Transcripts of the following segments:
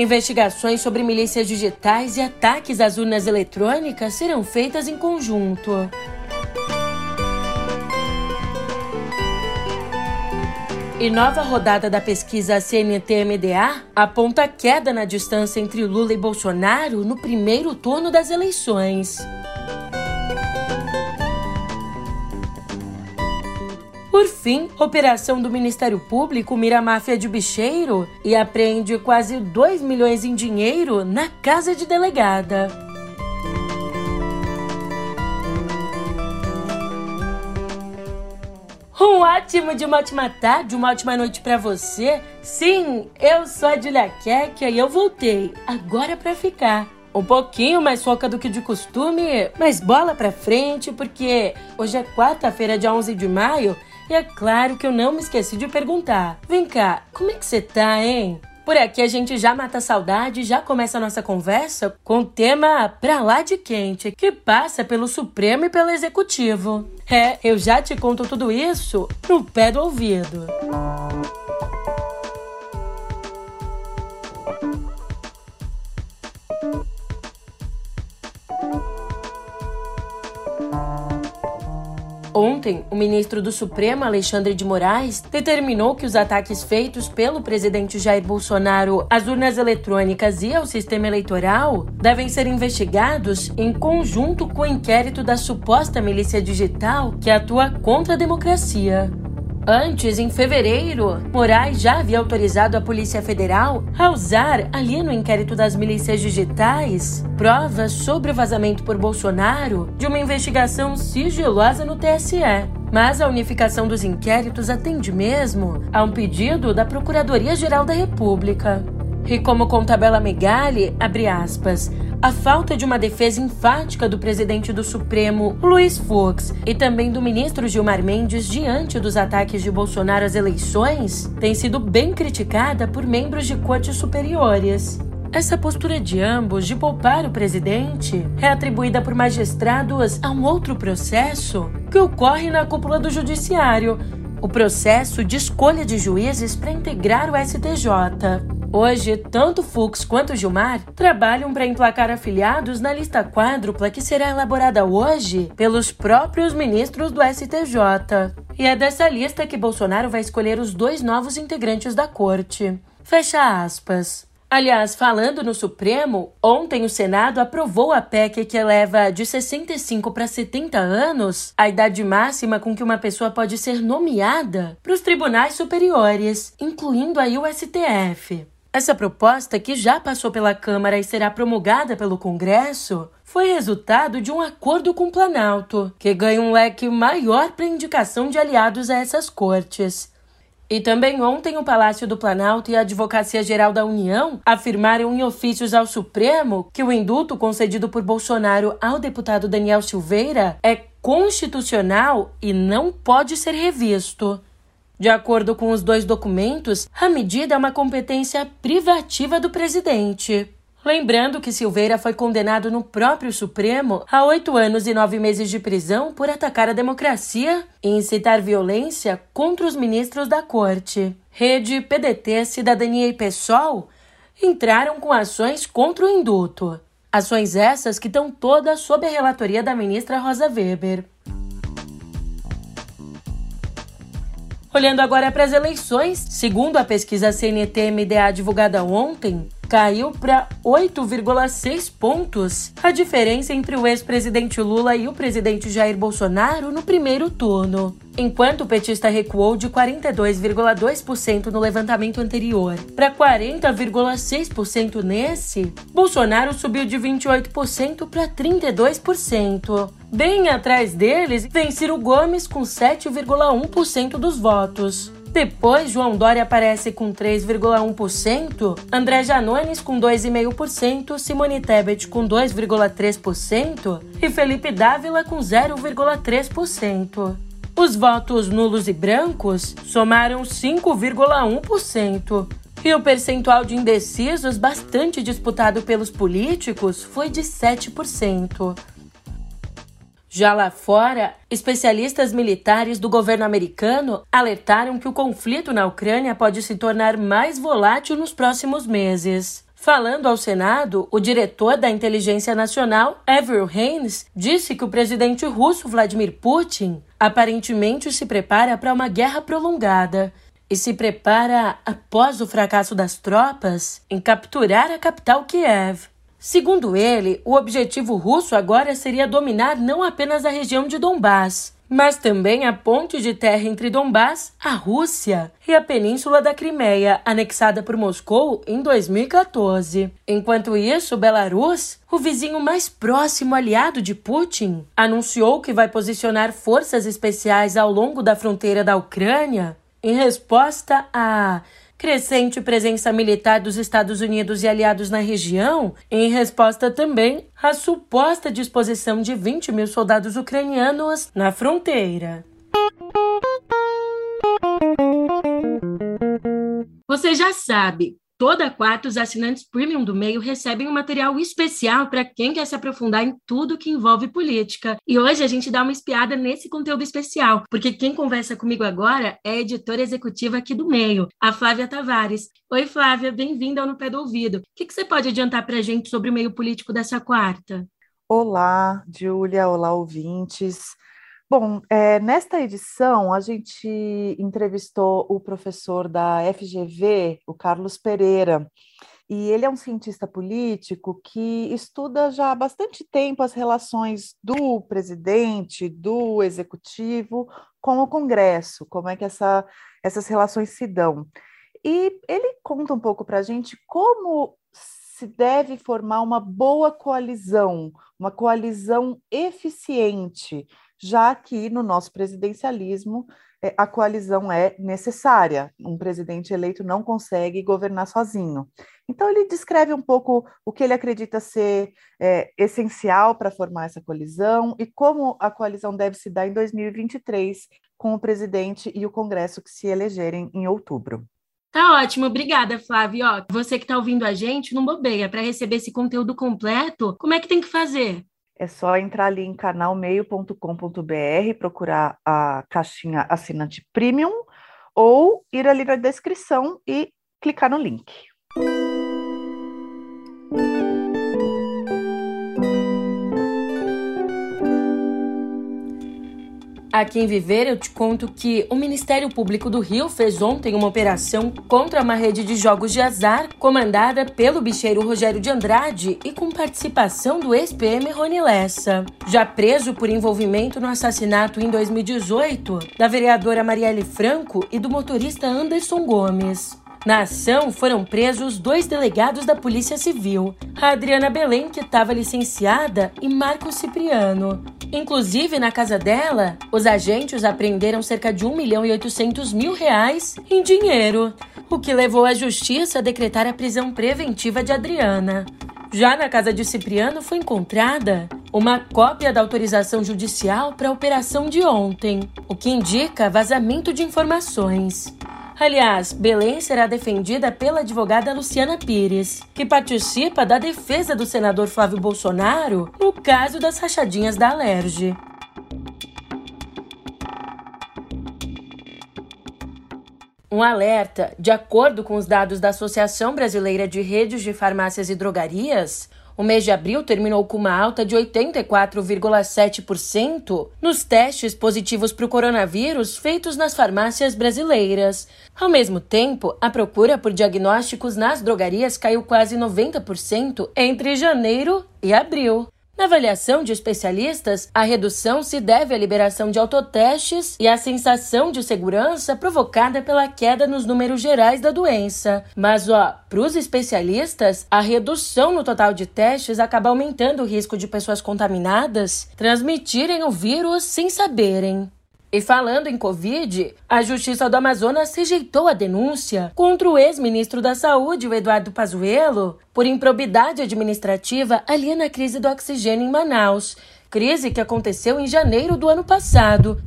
Investigações sobre milícias digitais e ataques às urnas eletrônicas serão feitas em conjunto. E nova rodada da pesquisa CNT-MDA aponta queda na distância entre Lula e Bolsonaro no primeiro turno das eleições. Por fim, operação do Ministério Público mira a máfia de bicheiro e apreende quase 2 milhões em dinheiro na casa de delegada. Um ótimo de uma ótima tarde, uma ótima noite para você. Sim, eu sou a Julia Kekia e eu voltei, agora para ficar. Um pouquinho mais foca do que de costume, mas bola pra frente, porque hoje é quarta-feira, dia 11 de maio, e é claro que eu não me esqueci de perguntar. Vem cá, como é que você tá, hein? Por aqui a gente já mata a saudade, já começa a nossa conversa com o tema pra lá de quente, que passa pelo Supremo e pelo Executivo. É, eu já te conto tudo isso no pé do ouvido. Ontem, o ministro do Supremo, Alexandre de Moraes, determinou que os ataques feitos pelo presidente Jair Bolsonaro às urnas eletrônicas e ao sistema eleitoral devem ser investigados em conjunto com o inquérito da suposta milícia digital que atua contra a democracia. Antes, em fevereiro, Moraes já havia autorizado a Polícia Federal a usar, ali no inquérito das milícias digitais, provas sobre o vazamento por Bolsonaro de uma investigação sigilosa no TSE. Mas a unificação dos inquéritos atende mesmo a um pedido da Procuradoria-Geral da República. E como conta Bela Megali, abre aspas, a falta de uma defesa enfática do presidente do Supremo, Luiz Fux, e também do ministro Gilmar Mendes diante dos ataques de Bolsonaro às eleições, tem sido bem criticada por membros de cortes superiores. Essa postura de ambos de poupar o presidente é atribuída por magistrados a um outro processo que ocorre na cúpula do Judiciário, o processo de escolha de juízes para integrar o STJ. Hoje, tanto Fux quanto Gilmar trabalham para emplacar afiliados na lista quádrupla que será elaborada hoje pelos próprios ministros do STJ. E é dessa lista que Bolsonaro vai escolher os dois novos integrantes da corte. Fecha aspas. Aliás, falando no Supremo, ontem o Senado aprovou a PEC que eleva de 65 para 70 anos a idade máxima com que uma pessoa pode ser nomeada para os tribunais superiores, incluindo aí o STF. Essa proposta, que já passou pela Câmara e será promulgada pelo Congresso, foi resultado de um acordo com o Planalto, que ganha um leque maior para indicação de aliados a essas cortes. E também ontem o Palácio do Planalto e a Advocacia Geral da União afirmaram em ofícios ao Supremo que o indulto concedido por Bolsonaro ao deputado Daniel Silveira é constitucional e não pode ser revisto. De acordo com os dois documentos, a medida é uma competência privativa do presidente. Lembrando que Silveira foi condenado no próprio Supremo a oito anos e nove meses de prisão por atacar a democracia e incitar violência contra os ministros da corte. Rede, PDT, Cidadania e PSOL entraram com ações contra o indulto. Ações essas que estão todas sob a relatoria da ministra Rosa Weber. Olhando agora para as eleições, segundo a pesquisa CNT-MDA divulgada ontem, caiu para 8,6 pontos a diferença entre o ex-presidente Lula e o presidente Jair Bolsonaro no primeiro turno. Enquanto o petista recuou de 42,2% no levantamento anterior para 40,6% nesse, Bolsonaro subiu de 28% para 32%. Bem atrás deles vem Ciro Gomes com 7,1% dos votos. Depois, João Dória aparece com 3,1%, André Janones com 2,5%, Simone Tebet com 2,3% e Felipe Dávila com 0,3%. Os votos nulos e brancos somaram 5,1%. E o percentual de indecisos, bastante disputado pelos políticos, foi de 7%. Já lá fora, especialistas militares do governo americano alertaram que o conflito na Ucrânia pode se tornar mais volátil nos próximos meses. Falando ao Senado, o diretor da Inteligência Nacional, Avril Haines, disse que o presidente russo Vladimir Putin aparentemente se prepara para uma guerra prolongada e se prepara, após o fracasso das tropas, em capturar a capital Kiev. Segundo ele, o objetivo russo agora seria dominar não apenas a região de Donbass, mas também a ponte de terra entre Donbass, a Rússia, e a península da Crimeia, anexada por Moscou em 2014. Enquanto isso, Belarus, o vizinho mais próximo aliado de Putin, anunciou que vai posicionar forças especiais ao longo da fronteira da Ucrânia em resposta a crescente presença militar dos Estados Unidos e aliados na região, em resposta também à suposta disposição de 20 mil soldados ucranianos na fronteira. Você já sabe, Toda quarta, os assinantes premium do meio recebem um material especial para quem quer se aprofundar em tudo que envolve política. E hoje a gente dá uma espiada nesse conteúdo especial, porque quem conversa comigo agora é a editora executiva aqui do meio, a Flávia Tavares. Oi, Flávia, bem-vinda ao No Pé do Ouvido. O que, que você pode adiantar para a gente sobre o meio político dessa quarta? Olá, Júlia, olá, ouvintes. Bom, é, nesta edição a gente entrevistou o professor da FGV, o Carlos Pereira, e ele é um cientista político que estuda já há bastante tempo as relações do presidente, do executivo com o Congresso, como é que essa, essas relações se dão. E ele conta um pouco para a gente como se deve formar uma boa coalizão, uma coalizão eficiente já que no nosso presidencialismo é, a coalizão é necessária. Um presidente eleito não consegue governar sozinho. Então, ele descreve um pouco o que ele acredita ser é, essencial para formar essa coalizão e como a coalizão deve se dar em 2023, com o presidente e o Congresso que se elegerem em outubro. Tá ótimo, obrigada, Flávio. Ó, você que está ouvindo a gente, não bobeia. Para receber esse conteúdo completo, como é que tem que fazer? É só entrar ali em canalmeio.com.br, procurar a caixinha assinante premium ou ir ali na descrição e clicar no link. Aqui em Viver, eu te conto que o Ministério Público do Rio fez ontem uma operação contra uma rede de jogos de azar comandada pelo bicheiro Rogério de Andrade e com participação do ex-PM Rony Lessa. Já preso por envolvimento no assassinato em 2018 da vereadora Marielle Franco e do motorista Anderson Gomes. Na ação foram presos dois delegados da Polícia Civil, a Adriana Belém, que estava licenciada, e Marco Cipriano. Inclusive, na casa dela, os agentes apreenderam cerca de 1 milhão e 800 mil reais em dinheiro, o que levou a justiça a decretar a prisão preventiva de Adriana. Já na casa de Cipriano foi encontrada uma cópia da autorização judicial para a operação de ontem, o que indica vazamento de informações. Aliás, Belém será defendida pela advogada Luciana Pires, que participa da defesa do senador Flávio Bolsonaro no caso das rachadinhas da Alerj. Um alerta: de acordo com os dados da Associação Brasileira de Redes de Farmácias e Drogarias, o mês de abril terminou com uma alta de 84,7% nos testes positivos para o coronavírus feitos nas farmácias brasileiras. Ao mesmo tempo, a procura por diagnósticos nas drogarias caiu quase 90% entre janeiro e abril. Na avaliação de especialistas, a redução se deve à liberação de autotestes e à sensação de segurança provocada pela queda nos números gerais da doença. Mas, ó, para os especialistas, a redução no total de testes acaba aumentando o risco de pessoas contaminadas transmitirem o vírus sem saberem. E falando em Covid, a Justiça do Amazonas rejeitou a denúncia contra o ex-ministro da Saúde, o Eduardo Pazuello, por improbidade administrativa ali na crise do oxigênio em Manaus. Crise que aconteceu em janeiro do ano passado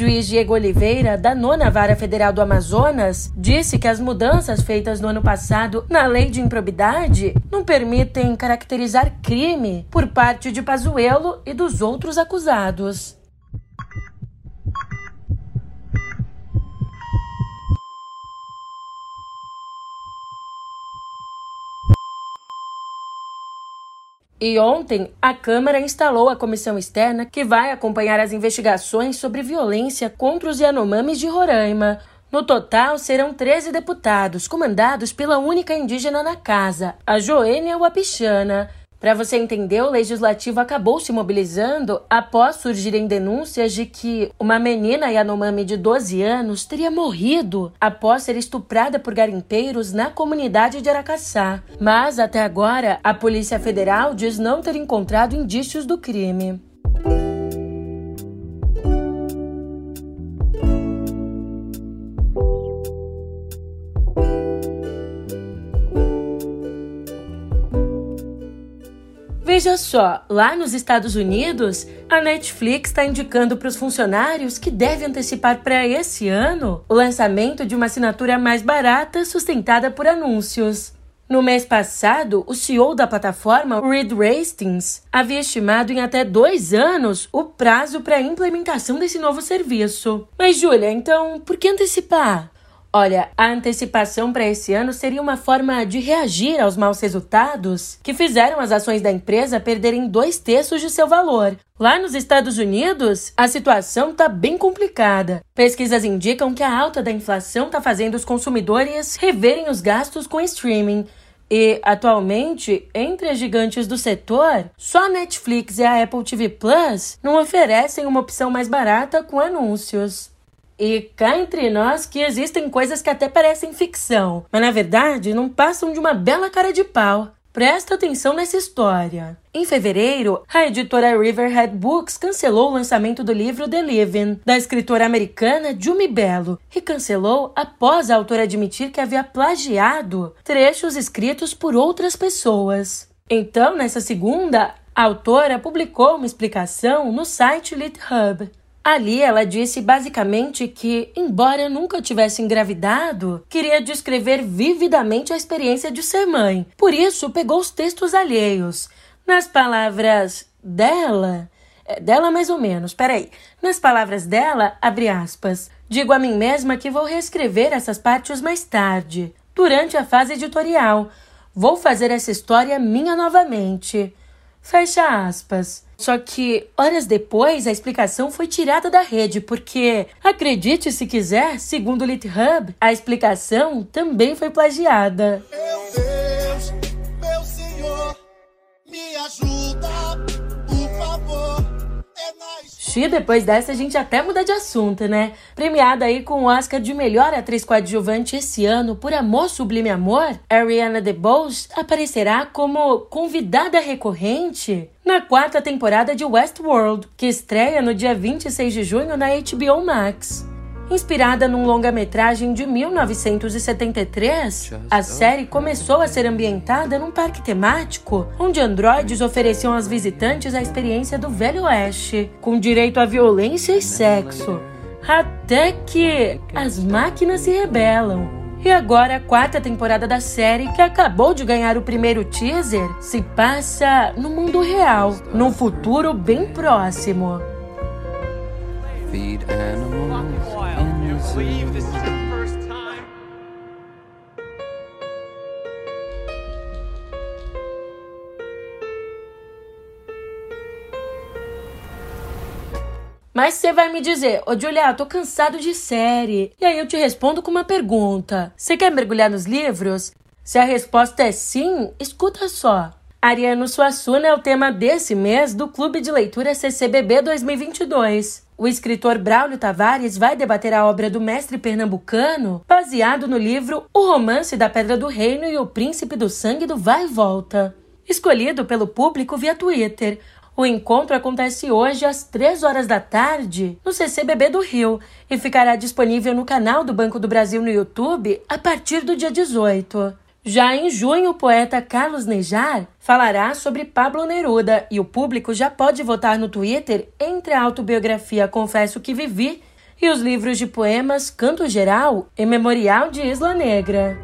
juiz Diego Oliveira, da nona vara federal do Amazonas, disse que as mudanças feitas no ano passado na lei de improbidade não permitem caracterizar crime por parte de Pazuello e dos outros acusados. E ontem, a Câmara instalou a comissão externa que vai acompanhar as investigações sobre violência contra os Yanomamis de Roraima. No total, serão 13 deputados, comandados pela única indígena na casa, a Joênia Wapichana. Para você entender, o legislativo acabou se mobilizando após surgirem denúncias de que uma menina Yanomami de 12 anos teria morrido após ser estuprada por garimpeiros na comunidade de Aracaçá. Mas até agora, a Polícia Federal diz não ter encontrado indícios do crime. Veja só, lá nos Estados Unidos, a Netflix está indicando para os funcionários que devem antecipar para esse ano o lançamento de uma assinatura mais barata sustentada por anúncios. No mês passado, o CEO da plataforma, Reed Hastings, havia estimado em até dois anos o prazo para a implementação desse novo serviço. Mas, Júlia, então por que antecipar? Olha, a antecipação para esse ano seria uma forma de reagir aos maus resultados que fizeram as ações da empresa perderem dois terços de seu valor. Lá nos Estados Unidos, a situação está bem complicada. Pesquisas indicam que a alta da inflação está fazendo os consumidores reverem os gastos com streaming. E, atualmente, entre as gigantes do setor, só a Netflix e a Apple TV Plus não oferecem uma opção mais barata com anúncios. E cá entre nós que existem coisas que até parecem ficção, mas na verdade não passam de uma bela cara de pau. Presta atenção nessa história. Em fevereiro, a editora Riverhead Books cancelou o lançamento do livro The Living, da escritora americana Jumi Bello, e cancelou após a autora admitir que havia plagiado trechos escritos por outras pessoas. Então, nessa segunda, a autora publicou uma explicação no site LitHub. Ali ela disse basicamente que, embora nunca tivesse engravidado, queria descrever vividamente a experiência de ser mãe. Por isso, pegou os textos alheios. Nas palavras dela, é, dela mais ou menos, peraí. Nas palavras dela, abre aspas, digo a mim mesma que vou reescrever essas partes mais tarde, durante a fase editorial. Vou fazer essa história minha novamente. Fecha aspas. Só que, horas depois, a explicação foi tirada da rede, porque, acredite se quiser, segundo o LitHub, a explicação também foi plagiada. Meu Deus, E depois dessa a gente até muda de assunto, né? Premiada aí com o Oscar de melhor atriz coadjuvante esse ano por Amor Sublime Amor, Ariana DeBose aparecerá como convidada recorrente na quarta temporada de Westworld, que estreia no dia 26 de junho na HBO Max. Inspirada num longa-metragem de 1973, a série começou a ser ambientada num parque temático, onde androides ofereciam aos visitantes a experiência do Velho Oeste, com direito à violência e sexo. Até que as máquinas se rebelam. E agora a quarta temporada da série, que acabou de ganhar o primeiro teaser, se passa no mundo real, num futuro bem próximo. Feed animals. Believe this is the first time. Mas você vai me dizer, ô Julia, tô cansado de série. E aí eu te respondo com uma pergunta. Você quer mergulhar nos livros? Se a resposta é sim, escuta só. Ariano Suassuna é o tema desse mês do Clube de Leitura CCBB 2022. O escritor Braulio Tavares vai debater a obra do mestre pernambucano, baseado no livro O Romance da Pedra do Reino e o Príncipe do Sangue do Vai e Volta. Escolhido pelo público via Twitter, o encontro acontece hoje às 3 horas da tarde no CCBB do Rio e ficará disponível no canal do Banco do Brasil no YouTube a partir do dia 18. Já em junho, o poeta Carlos Nejar falará sobre Pablo Neruda e o público já pode votar no Twitter entre a autobiografia Confesso que Vivi e os livros de poemas Canto Geral e Memorial de Isla Negra.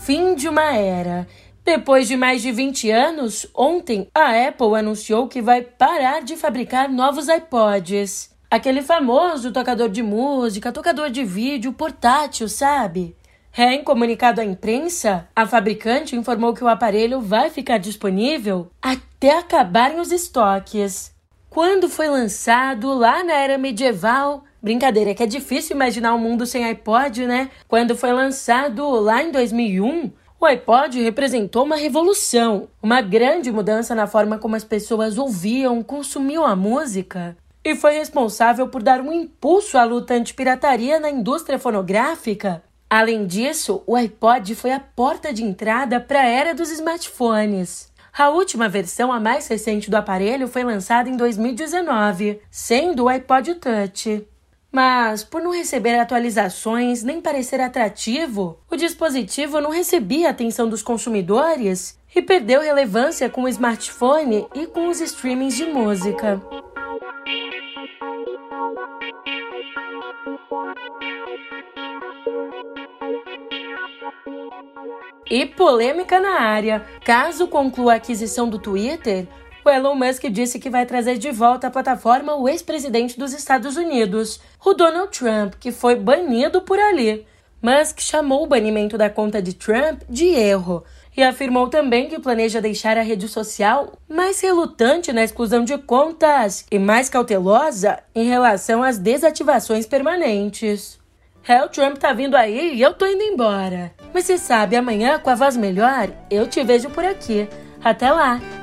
Fim de uma era. Depois de mais de 20 anos, ontem a Apple anunciou que vai parar de fabricar novos iPods. Aquele famoso tocador de música, tocador de vídeo portátil, sabe? É, em comunicado à imprensa, a fabricante informou que o aparelho vai ficar disponível até acabarem os estoques. Quando foi lançado lá na era medieval, brincadeira, que é difícil imaginar um mundo sem iPod, né? Quando foi lançado lá em 2001, o iPod representou uma revolução, uma grande mudança na forma como as pessoas ouviam, consumiam a música e foi responsável por dar um impulso à luta anti-pirataria na indústria fonográfica. Além disso, o iPod foi a porta de entrada para a era dos smartphones. A última versão, a mais recente do aparelho, foi lançada em 2019, sendo o iPod Touch. Mas, por não receber atualizações nem parecer atrativo, o dispositivo não recebia atenção dos consumidores e perdeu relevância com o smartphone e com os streamings de música. E polêmica na área. Caso conclua a aquisição do Twitter, Elon Musk disse que vai trazer de volta à plataforma o ex-presidente dos Estados Unidos, o Donald Trump, que foi banido por ali. Musk chamou o banimento da conta de Trump de erro e afirmou também que planeja deixar a rede social mais relutante na exclusão de contas e mais cautelosa em relação às desativações permanentes. O Trump tá vindo aí e eu tô indo embora. Mas você sabe, amanhã, com a voz melhor, eu te vejo por aqui. Até lá!